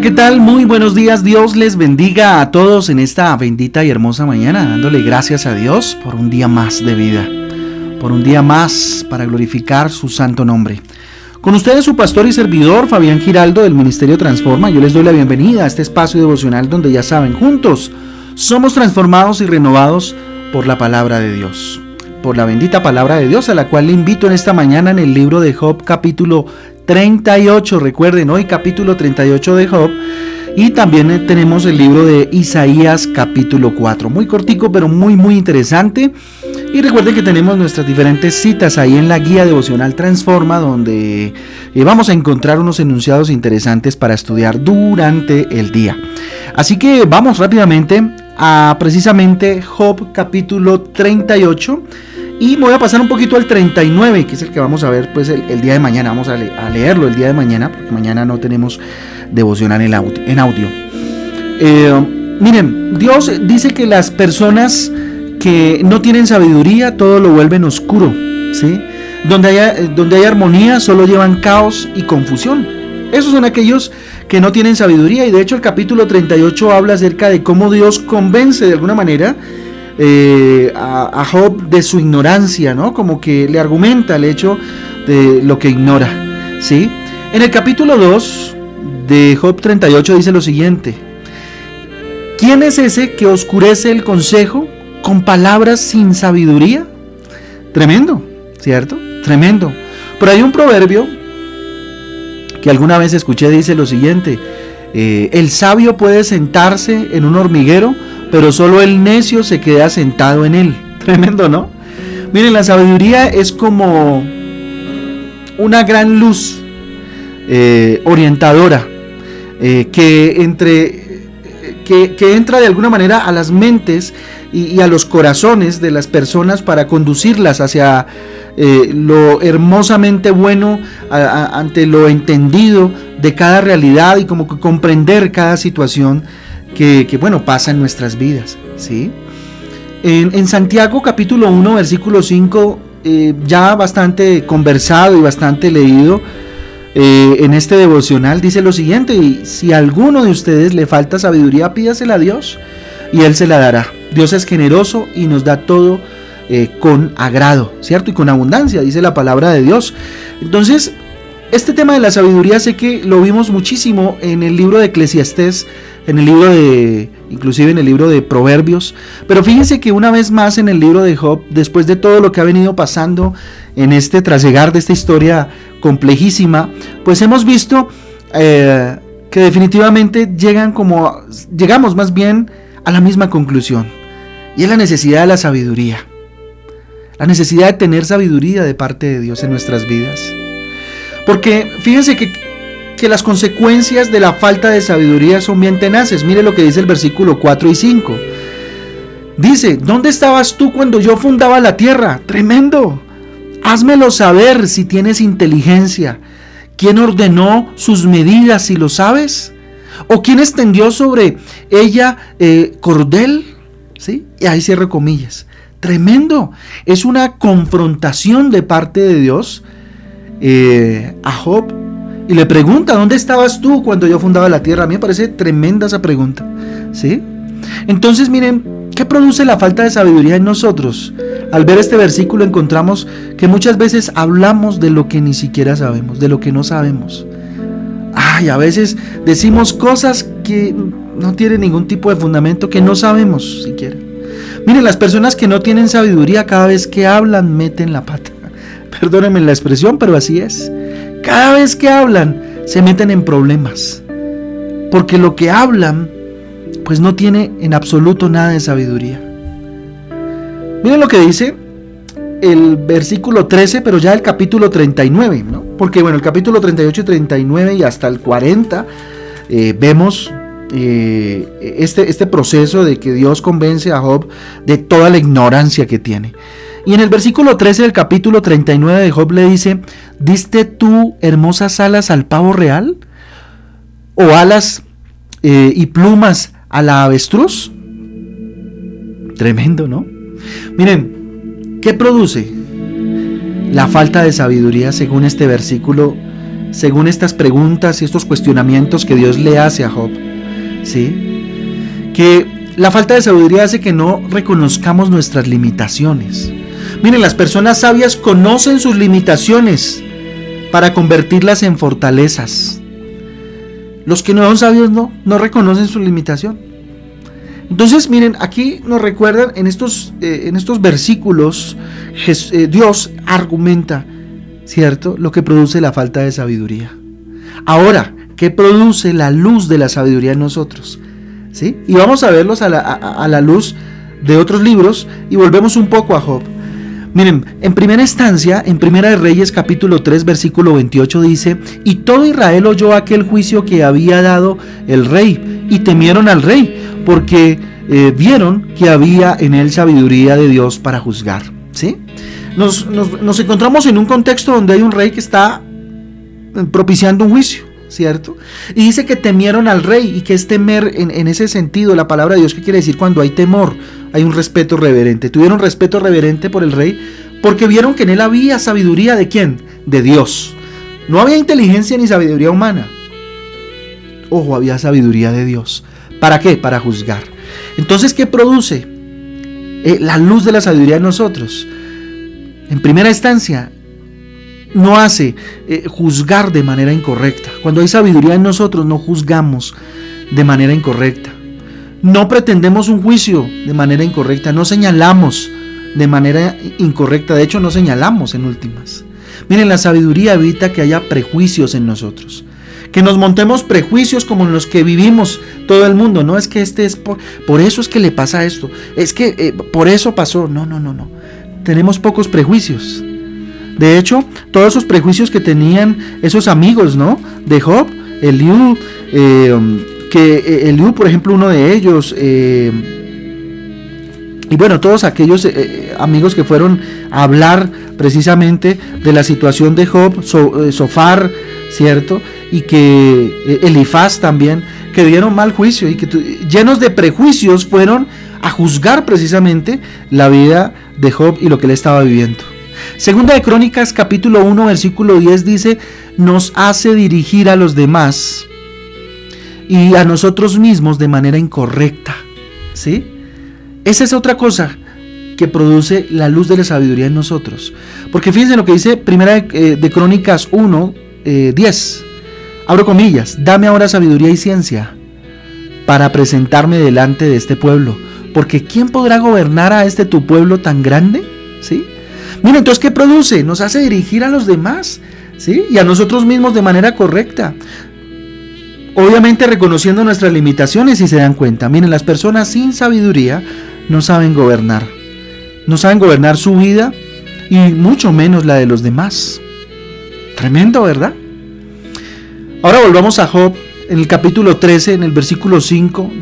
¿qué tal? Muy buenos días. Dios les bendiga a todos en esta bendita y hermosa mañana, dándole gracias a Dios por un día más de vida, por un día más para glorificar su santo nombre. Con ustedes su pastor y servidor Fabián Giraldo del Ministerio Transforma, yo les doy la bienvenida a este espacio devocional donde ya saben, juntos somos transformados y renovados por la palabra de Dios por la bendita palabra de Dios, a la cual le invito en esta mañana en el libro de Job capítulo 38. Recuerden, hoy capítulo 38 de Job. Y también eh, tenemos el libro de Isaías capítulo 4. Muy cortico, pero muy, muy interesante. Y recuerden que tenemos nuestras diferentes citas ahí en la guía devocional Transforma, donde eh, vamos a encontrar unos enunciados interesantes para estudiar durante el día. Así que vamos rápidamente a precisamente Job capítulo 38 y me voy a pasar un poquito al 39, que es el que vamos a ver pues el, día de mañana. Vamos a, leerlo el día de mañana, porque mañana no tenemos devocional en audio. Eh, miren, Dios dice que las personas que no tienen sabiduría, todo lo vuelven oscuro. ¿sí? Donde, haya, donde hay armonía, solo llevan caos y confusión. Esos son aquellos que no tienen sabiduría. Y de hecho el capítulo 38 habla acerca de cómo Dios convence de alguna manera eh, a, Job de su ignorancia, ¿no? Como que le argumenta el hecho de lo que ignora, ¿sí? En el capítulo 2 de Job 38 dice lo siguiente: ¿Quién es ese que oscurece el consejo con palabras sin sabiduría? Tremendo, ¿cierto? Tremendo. Pero hay un proverbio que alguna vez escuché, dice lo siguiente, eh, el sabio puede sentarse en un hormiguero, pero solo el necio se queda sentado en él. Tremendo, ¿no? Miren, la sabiduría es como una gran luz eh, orientadora eh, que, entra de alguna manera a las mentes y, a los corazones de las personas para conducirlas hacia eh, lo hermosamente bueno, ante lo entendido de cada realidad y como que comprender cada situación que, bueno, pasa en nuestras vidas, ¿sí? En, Santiago capítulo 1, versículo 5, eh, ya bastante conversado y bastante leído, eh, en este devocional dice lo siguiente, y si a alguno de ustedes le falta sabiduría, pídasela a Dios y Él se la dará. Dios es generoso y nos da todo eh, con agrado, ¿cierto? Y con abundancia, dice la palabra de Dios. Entonces, este tema de la sabiduría sé que lo vimos muchísimo en el libro de Eclesiastés, en el libro de, inclusive en el libro de Proverbios. Pero fíjense que una vez más en el libro de Job, después de todo lo que ha venido pasando en este trasegar de esta historia complejísima, pues hemos visto eh, que definitivamente llegan como, llegamos más bien a la misma conclusión. Y es la necesidad de la sabiduría. La necesidad de tener sabiduría de parte de Dios en nuestras vidas. Porque fíjense que que las consecuencias de la falta de sabiduría son bien tenaces. Mire lo que dice el versículo 4 y 5. Dice, ¿dónde estabas tú cuando yo fundaba la tierra? Tremendo. Házmelo saber si tienes inteligencia. ¿Quién ordenó sus medidas si lo sabes? ¿O quién extendió sobre ella eh, cordel? ¿Sí? Y ahí cierro comillas. Tremendo. Es una confrontación de parte de Dios eh, a Job y le pregunta, ¿dónde estabas tú cuando yo fundaba la tierra? A mí me parece tremenda esa pregunta. ¿Sí? Entonces, miren, ¿qué produce la falta de sabiduría en nosotros? Al ver este versículo encontramos que muchas veces hablamos de lo que ni siquiera sabemos, de lo que no sabemos. Ay, a veces decimos cosas que no tienen ningún tipo de fundamento, que no sabemos siquiera. Miren, las personas que no tienen sabiduría cada vez que hablan meten la pata. Perdónenme la expresión, pero así es. Cada vez que hablan, se meten en problemas. Porque lo que hablan, pues no tiene en absoluto nada de sabiduría. Miren lo que dice el versículo 13, pero ya el capítulo 39, ¿no? Porque bueno, el capítulo 38 y 39 y hasta el 40 eh, vemos eh, este, este proceso de que Dios convence a Job de toda la ignorancia que tiene. Y en el versículo 13 del capítulo 39 de Job le dice, ¿diste tú hermosas alas al pavo real? ¿O alas eh, y plumas a la avestruz? Tremendo, ¿no? Miren, ¿qué produce la falta de sabiduría según este versículo según estas preguntas y estos cuestionamientos que Dios le hace a Job. ¿Sí? Que la falta de sabiduría hace que no reconozcamos nuestras limitaciones. Miren, las personas sabias conocen sus limitaciones para convertirlas en fortalezas. Los que no son sabios no, no reconocen su limitación. Entonces, miren, aquí nos recuerdan en estos, eh, en estos versículos, eh, Dios argumenta, ¿cierto?, lo que produce la falta de sabiduría. Ahora, ¿qué produce la luz de la sabiduría en nosotros? ¿Sí? Y vamos a verlos a la, a la luz de otros libros y volvemos un poco a Job. Miren, en primera instancia, en Primera de Reyes capítulo 3 versículo 28 dice, y todo Israel oyó aquel juicio que había dado el rey, y temieron al rey, porque eh, vieron que había en él sabiduría de Dios para juzgar. ¿sí? Nos, encontramos en un contexto donde hay un rey que está eh, propiciando un juicio. ¿Cierto? Y dice que temieron al rey y que es temer en, en ese sentido, la palabra de Dios, ¿qué quiere decir cuando hay temor? Hay un respeto reverente. Tuvieron respeto reverente por el rey porque vieron que en él había sabiduría de quién? De Dios. No había inteligencia ni sabiduría humana. Ojo, había sabiduría de Dios. ¿Para qué? Para juzgar. Entonces, ¿qué produce? Eh, la luz de la sabiduría en nosotros. En primera instancia, no hace eh, juzgar de manera incorrecta. Cuando hay sabiduría en nosotros, no juzgamos de manera incorrecta. No pretendemos un juicio de manera incorrecta, no señalamos de manera incorrecta, de hecho no señalamos en últimas. Miren, la sabiduría evita que haya prejuicios en nosotros, que nos montemos prejuicios como los que vivimos todo el mundo, no es que este es por, por eso es que le pasa esto, es que eh, por eso pasó, no, no, no, no, tenemos pocos prejuicios. De hecho, todos esos prejuicios que tenían esos amigos, ¿no? De Job, Eliú, eh, que eh, Eliú, por ejemplo, uno de ellos, eh, y bueno, todos aquellos eh, amigos que fueron a hablar precisamente de la situación de Job, Sofar, ¿cierto? Y que Elifaz también, que dieron mal juicio y que llenos de prejuicios fueron a juzgar precisamente la vida de Job y lo que él estaba viviendo. Segunda de Crónicas capítulo 1 versículo 10 dice, nos hace dirigir a los demás y a nosotros mismos de manera incorrecta. ¿Sí? Esa es otra cosa que produce la luz de la sabiduría en nosotros. Porque fíjense lo que dice Primera de, eh, Crónicas 1, 10. Eh, Abro comillas, dame ahora sabiduría y ciencia para presentarme delante de este pueblo. Porque ¿quién podrá gobernar a este tu pueblo tan grande? ¿Sí? Mira, entonces, ¿qué produce? Nos hace dirigir a los demás, ¿sí? Y a nosotros mismos de manera correcta. Obviamente reconociendo nuestras limitaciones y se dan cuenta. Miren, las personas sin sabiduría no saben gobernar. No saben gobernar su vida y mucho menos la de los demás. Tremendo, ¿verdad? Ahora volvamos a Job. En el capítulo 13, en el versículo 5,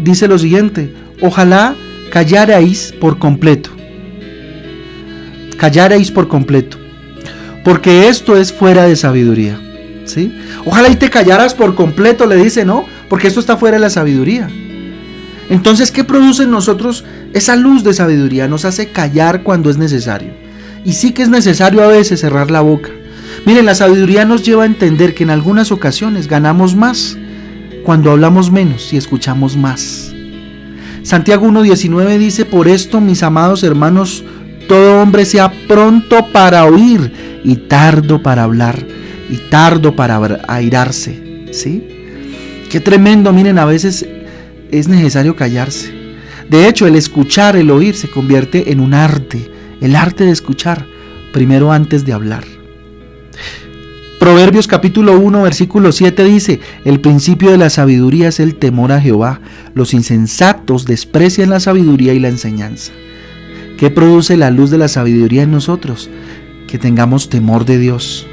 dice lo siguiente. Ojalá callarais por completo. Callarais por completo. Porque esto es fuera de sabiduría. Ojalá y te callaras por completo, le dice, ¿no? Porque esto está fuera de la sabiduría. Entonces, ¿qué produce en nosotros esa luz de sabiduría? Nos hace callar cuando es necesario. Y sí que es necesario a veces cerrar la boca. Miren, la sabiduría nos lleva a entender que en algunas ocasiones ganamos más cuando hablamos menos y escuchamos más. Santiago 1.19 dice, por esto, mis amados hermanos, todo hombre sea pronto para oír y tardo para hablar y tardo para airarse. ¿Sí? Qué tremendo, miren, a veces es necesario callarse. De hecho, el escuchar, el oír, se convierte en un arte, el arte de escuchar, primero antes de hablar. Proverbios capítulo 1, versículo 7 dice, el principio de la sabiduría es el temor a Jehová. Los insensatos desprecian la sabiduría y la enseñanza. ¿Qué produce la luz de la sabiduría en nosotros? Que tengamos temor de Dios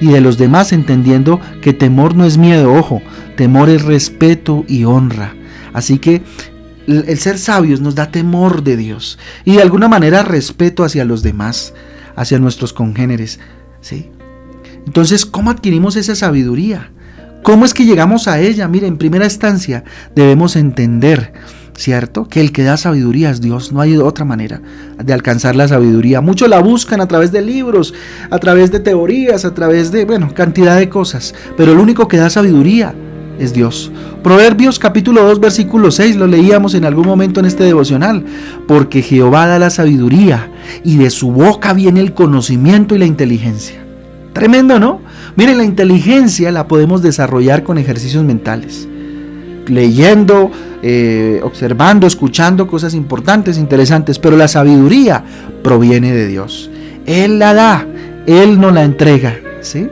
y de los demás entendiendo que temor no es miedo, ojo, temor es respeto y honra. Así que el ser sabios nos da temor de Dios y de alguna manera respeto hacia los demás, hacia nuestros congéneres, ¿sí? Entonces, ¿cómo adquirimos esa sabiduría? ¿Cómo es que llegamos a ella? Mire, en primera instancia debemos entender ¿cierto? Que el que da sabiduría es Dios, no hay otra manera de alcanzar la sabiduría. Muchos la buscan a través de libros, a través de teorías, a través de, bueno, cantidad de cosas, pero el único que da sabiduría es Dios. Proverbios capítulo 2 versículo 6 lo leíamos en algún momento en este devocional, porque Jehová da la sabiduría y de su boca viene el conocimiento y la inteligencia. Tremendo, ¿no? Miren, la inteligencia la podemos desarrollar con ejercicios mentales leyendo, eh, observando, escuchando cosas importantes, interesantes, pero la sabiduría proviene de Dios. Él la da, Él nos la entrega. ¿sí?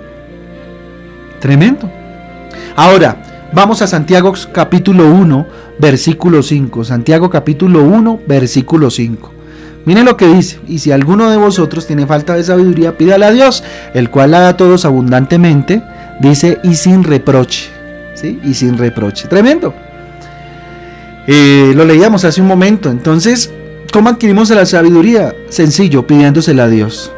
Tremendo. Ahora, vamos a Santiago capítulo 1, versículo 5. Santiago capítulo 1, versículo 5. Miren lo que dice, y si alguno de vosotros tiene falta de sabiduría, pídale a Dios, el cual la da a todos abundantemente, dice, y sin reproche y sin reproche. Tremendo. Eh, lo leíamos hace un momento. Entonces, ¿cómo adquirimos la sabiduría? Sencillo, pidiéndosela a Dios.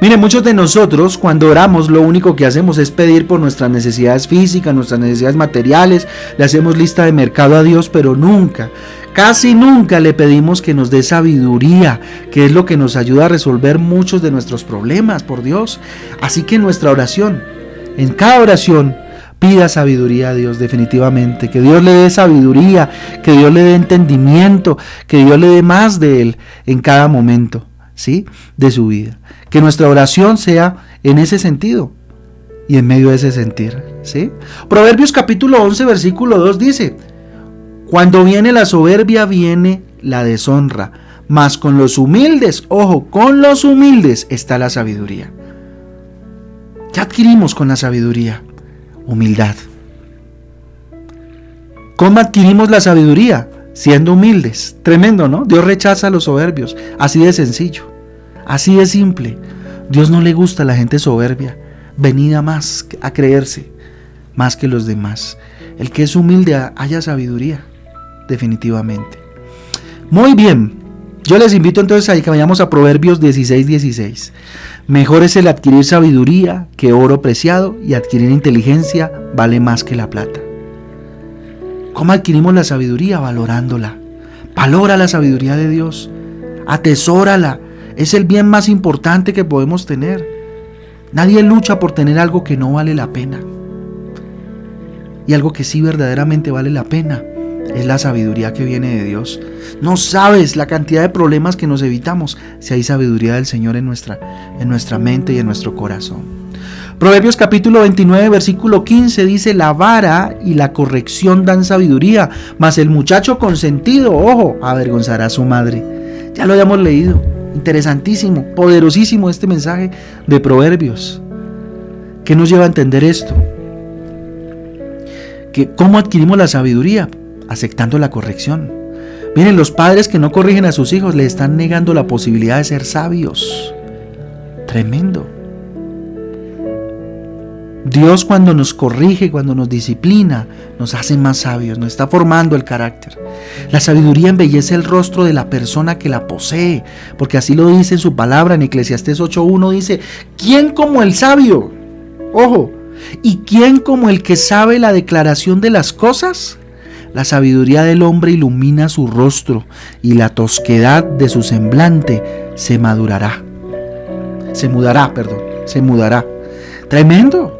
Mire, muchos de nosotros cuando oramos lo único que hacemos es pedir por nuestras necesidades físicas, nuestras necesidades materiales, le hacemos lista de mercado a Dios, pero nunca, casi nunca le pedimos que nos dé sabiduría, que es lo que nos ayuda a resolver muchos de nuestros problemas, por Dios. Así que en nuestra oración, en cada oración, Pida sabiduría a Dios definitivamente, que Dios le dé sabiduría, que Dios le dé entendimiento, que Dios le dé más de Él en cada momento, ¿sí? De su vida. Que nuestra oración sea en ese sentido y en medio de ese sentir, ¿sí? Proverbios capítulo 11, versículo 2 dice, cuando viene la soberbia viene la deshonra, mas con los humildes, ojo, con los humildes está la sabiduría. ¿Qué adquirimos con la sabiduría? Humildad. ¿Cómo adquirimos la sabiduría? Siendo humildes. Tremendo, ¿no? Dios rechaza a los soberbios. Así de sencillo. Así de simple. Dios no le gusta a la gente soberbia. Venida más a creerse. Más que los demás. El que es humilde haya sabiduría. Definitivamente. Muy bien. Yo les invito entonces a que vayamos a Proverbios 16, 16. Mejor es el adquirir sabiduría que oro preciado y adquirir inteligencia vale más que la plata. ¿Cómo adquirimos la sabiduría? Valorándola. Valora la sabiduría de Dios. Atesórala. Es el bien más importante que podemos tener. Nadie lucha por tener algo que no vale la pena. Y algo que sí verdaderamente vale la pena es la sabiduría que viene de Dios. No sabes la cantidad de problemas que nos evitamos si hay sabiduría del Señor en nuestra, en nuestra mente y en nuestro corazón. Proverbios capítulo 29, versículo 15 dice, la vara y la corrección dan sabiduría, mas el muchacho consentido, ojo, avergonzará a su madre. Ya lo habíamos leído. Interesantísimo, poderosísimo este mensaje de Proverbios. ¿Qué nos lleva a entender esto? Que ¿Cómo adquirimos la sabiduría? Aceptando la corrección. Miren, los padres que no corrigen a sus hijos le están negando la posibilidad de ser sabios. Tremendo. Dios cuando nos corrige, cuando nos disciplina, nos hace más sabios, nos está formando el carácter. La sabiduría embellece el rostro de la persona que la posee, porque así lo dice en su palabra en Eclesiastés 8.1, dice, ¿quién como el sabio? Ojo, ¿y quién como el que sabe la declaración de las cosas? La sabiduría del hombre ilumina su rostro y la tosquedad de su semblante se madurará. Se mudará, perdón, se mudará. Tremendo.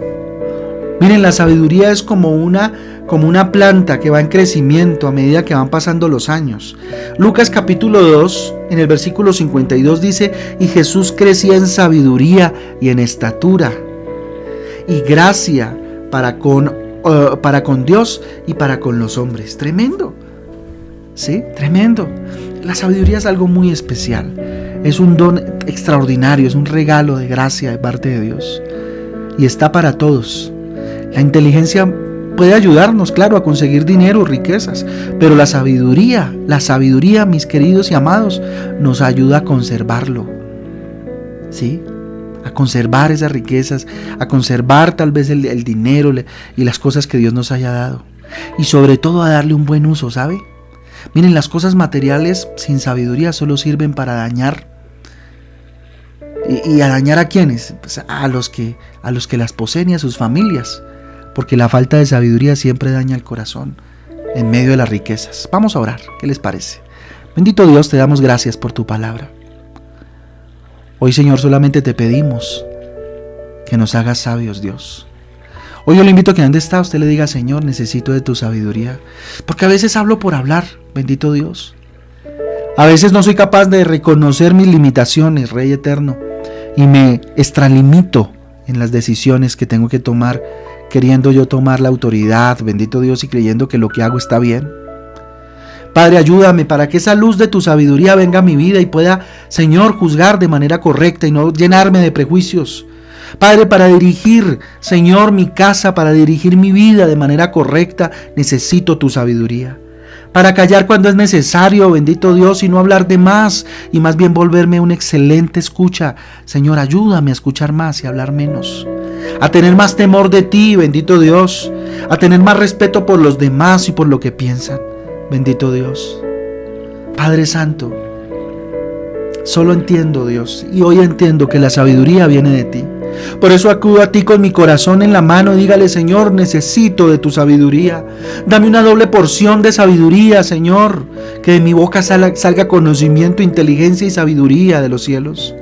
Miren, la sabiduría es como una como una planta que va en crecimiento a medida que van pasando los años. Lucas capítulo 2, en el versículo 52 dice, y Jesús crecía en sabiduría y en estatura y gracia para con eh, para con Dios y para con los hombres. Tremendo. ¿Sí? Tremendo. La sabiduría es algo muy especial. Es un don extraordinario, es un regalo de gracia de parte de Dios. Y está para todos. La inteligencia puede ayudarnos, claro, a conseguir dinero, riquezas, pero la sabiduría, la sabiduría, mis queridos y amados, nos ayuda a conservarlo. ¿Sí? A conservar esas riquezas, a conservar tal vez el, dinero y las cosas que Dios nos haya dado. Y sobre todo a darle un buen uso, ¿sabe? Miren, las cosas materiales sin sabiduría solo sirven para dañar. ¿Y, a dañar a quiénes? Pues a, los que, a los que las poseen y a sus familias. Porque la falta de sabiduría siempre daña el corazón en medio de las riquezas. Vamos a orar, ¿qué les parece? Bendito Dios, te damos gracias por tu palabra. Hoy Señor solamente te pedimos que nos hagas sabios, Dios. Hoy yo le invito a que donde está usted le diga, Señor, necesito de tu sabiduría. Porque a veces hablo por hablar, bendito Dios. A veces no soy capaz de reconocer mis limitaciones, Rey Eterno, y me extralimito en las decisiones que tengo que tomar, queriendo yo tomar la autoridad, bendito Dios, y creyendo que lo que hago está bien. Padre, ayúdame para que esa luz de tu sabiduría venga a mi vida y pueda, Señor, juzgar de manera correcta y no llenarme de prejuicios. Padre, para dirigir, Señor, mi casa, para dirigir mi vida de manera correcta, necesito tu sabiduría. Para callar cuando es necesario, bendito Dios, y no hablar de más, y más bien volverme una excelente escucha. Señor, ayúdame a escuchar más y hablar menos. A tener más temor de ti, bendito Dios. A tener más respeto por los demás y por lo que piensan. Bendito Dios. Padre Santo, solo entiendo Dios y hoy entiendo que la sabiduría viene de ti. Por eso acudo a ti con mi corazón en la mano y dígale, Señor, necesito de tu sabiduría. Dame una doble porción de sabiduría, Señor. Que de mi boca salga, conocimiento, inteligencia y sabiduría de los cielos.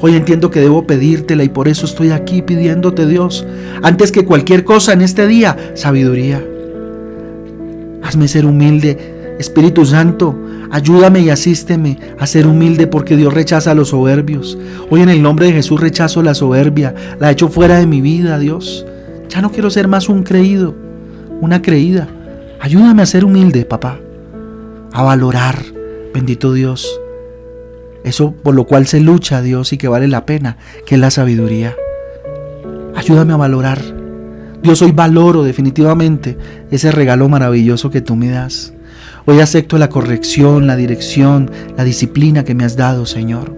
Hoy entiendo que debo pedírtela y por eso estoy aquí pidiéndote, Dios, antes que cualquier cosa en este día, sabiduría. Hazme ser humilde. Espíritu Santo, ayúdame y asísteme a ser humilde porque Dios rechaza a los soberbios. Hoy en el nombre de Jesús rechazo la soberbia, la echo fuera de mi vida, Dios. Ya no quiero ser más un creído, una creída. Ayúdame a ser humilde, papá, a valorar, bendito Dios, eso por lo cual se lucha, Dios, y que vale la pena, que es la sabiduría. Ayúdame a valorar Dios, hoy valoro definitivamente ese regalo maravilloso que tú me das. Hoy acepto la corrección, la dirección, la disciplina que me has dado, Señor.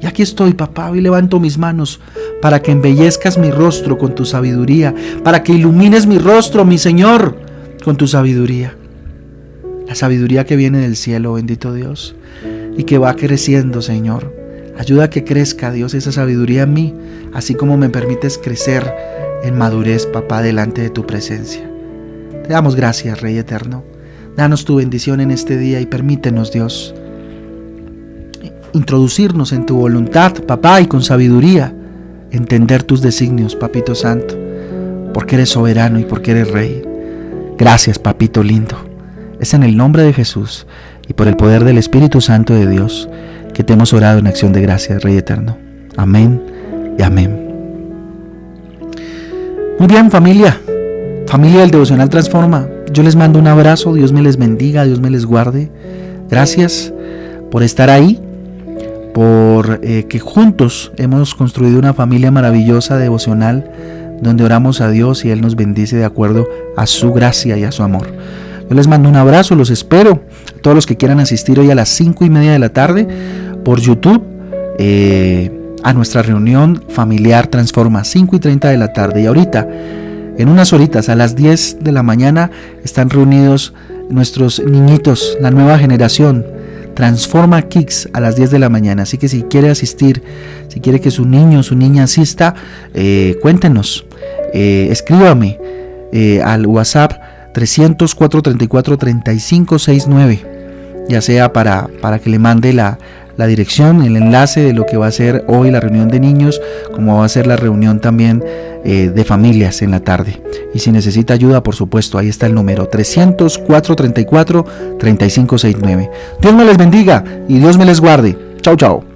Y aquí estoy, papá, hoy levanto mis manos para que embellezcas mi rostro con tu sabiduría, para que ilumines mi rostro, mi Señor, con tu sabiduría. La sabiduría que viene del cielo, bendito Dios, y que va creciendo, Señor. Ayuda a que crezca, Dios, esa sabiduría en mí, así como me permites crecer en madurez, papá, delante de tu presencia. Te damos gracias, Rey Eterno. Danos tu bendición en este día y permítenos, Dios, introducirnos en tu voluntad, papá, y con sabiduría, entender tus designios, papito santo, porque eres soberano y porque eres rey. Gracias, papito lindo. Es en el nombre de Jesús y por el poder del Espíritu Santo de Dios que te hemos orado en acción de gracias, Rey Eterno. Amén y amén. Muy bien familia, familia del Devocional Transforma, yo les mando un abrazo, Dios me les bendiga, Dios me les guarde. Gracias por estar ahí, por eh, que juntos hemos construido una familia maravillosa devocional donde oramos a Dios y Él nos bendice de acuerdo a su gracia y a su amor. Yo les mando un abrazo, los espero. A todos los que quieran asistir hoy a las 5 y media de la tarde por YouTube. Eh, a nuestra reunión familiar Transforma, 5 y 30 de la tarde. Y ahorita, en unas horitas, a las 10 de la mañana, están reunidos nuestros niñitos, la nueva generación. Transforma Kicks a las 10 de la mañana. Así que si quiere asistir, si quiere que su niño o su niña asista, eh, cuéntenos, eh, escríbame eh, al WhatsApp 300 434 3569, ya sea para, para que le mande la, la dirección, el enlace de lo que va a ser hoy la reunión de niños, como va a ser la reunión también eh, de familias en la tarde. Y si necesita ayuda, por supuesto, ahí está el número 300 434 3569. Dios me les bendiga y Dios me les guarde. Chao, chao.